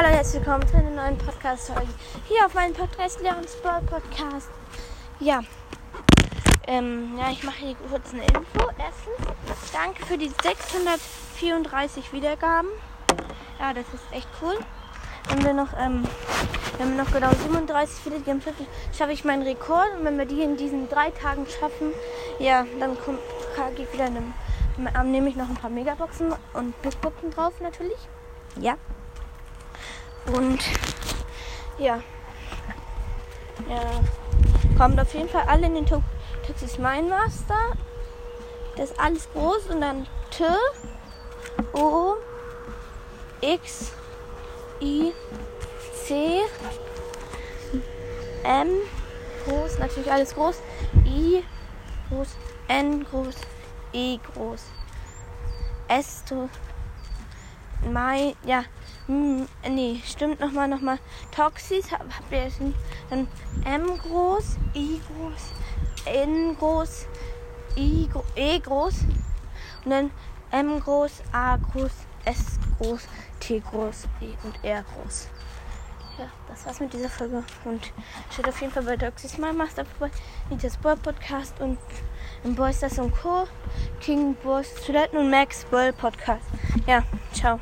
Hallo, herzlich willkommen zu einer neuen Podcast-Folge. Hier auf meinem Podcast, Leons Ball Podcast. Ja, ähm, ja, ich mache hier kurz eine Info. Erstens, danke für die 634 Wiedergaben. Ja, das ist echt cool. Wenn wir noch, ähm, wenn wir noch genau 37 Wiedergaben schaffen, schaffe ich meinen Rekord. Und wenn wir die in diesen drei Tagen schaffen, ja, dann kommt, ich wieder eine, nehme ich noch ein paar Megaboxen und Big Boxen drauf natürlich. Ja. Und ja. Ja. Kommt auf jeden Fall alle in den Top Toxis Mein Master. Das ist alles groß und dann T O X I C M groß, natürlich alles groß. I groß, N groß, E groß. S Mai, ja, hm, nee, stimmt nochmal, nochmal. Toxis habt hab ihr jetzt Dann M groß, I groß, N groß, I gro E groß. Und dann M groß, A groß, S groß, T groß, E und R groß. Ja, das war's mit dieser Folge. Und schaut auf jeden Fall bei Toxis My Master vorbei. Nitas Boy Podcast und im Boys das und Co. King Boys Toiletten und Max Boy Podcast. Ja, ciao.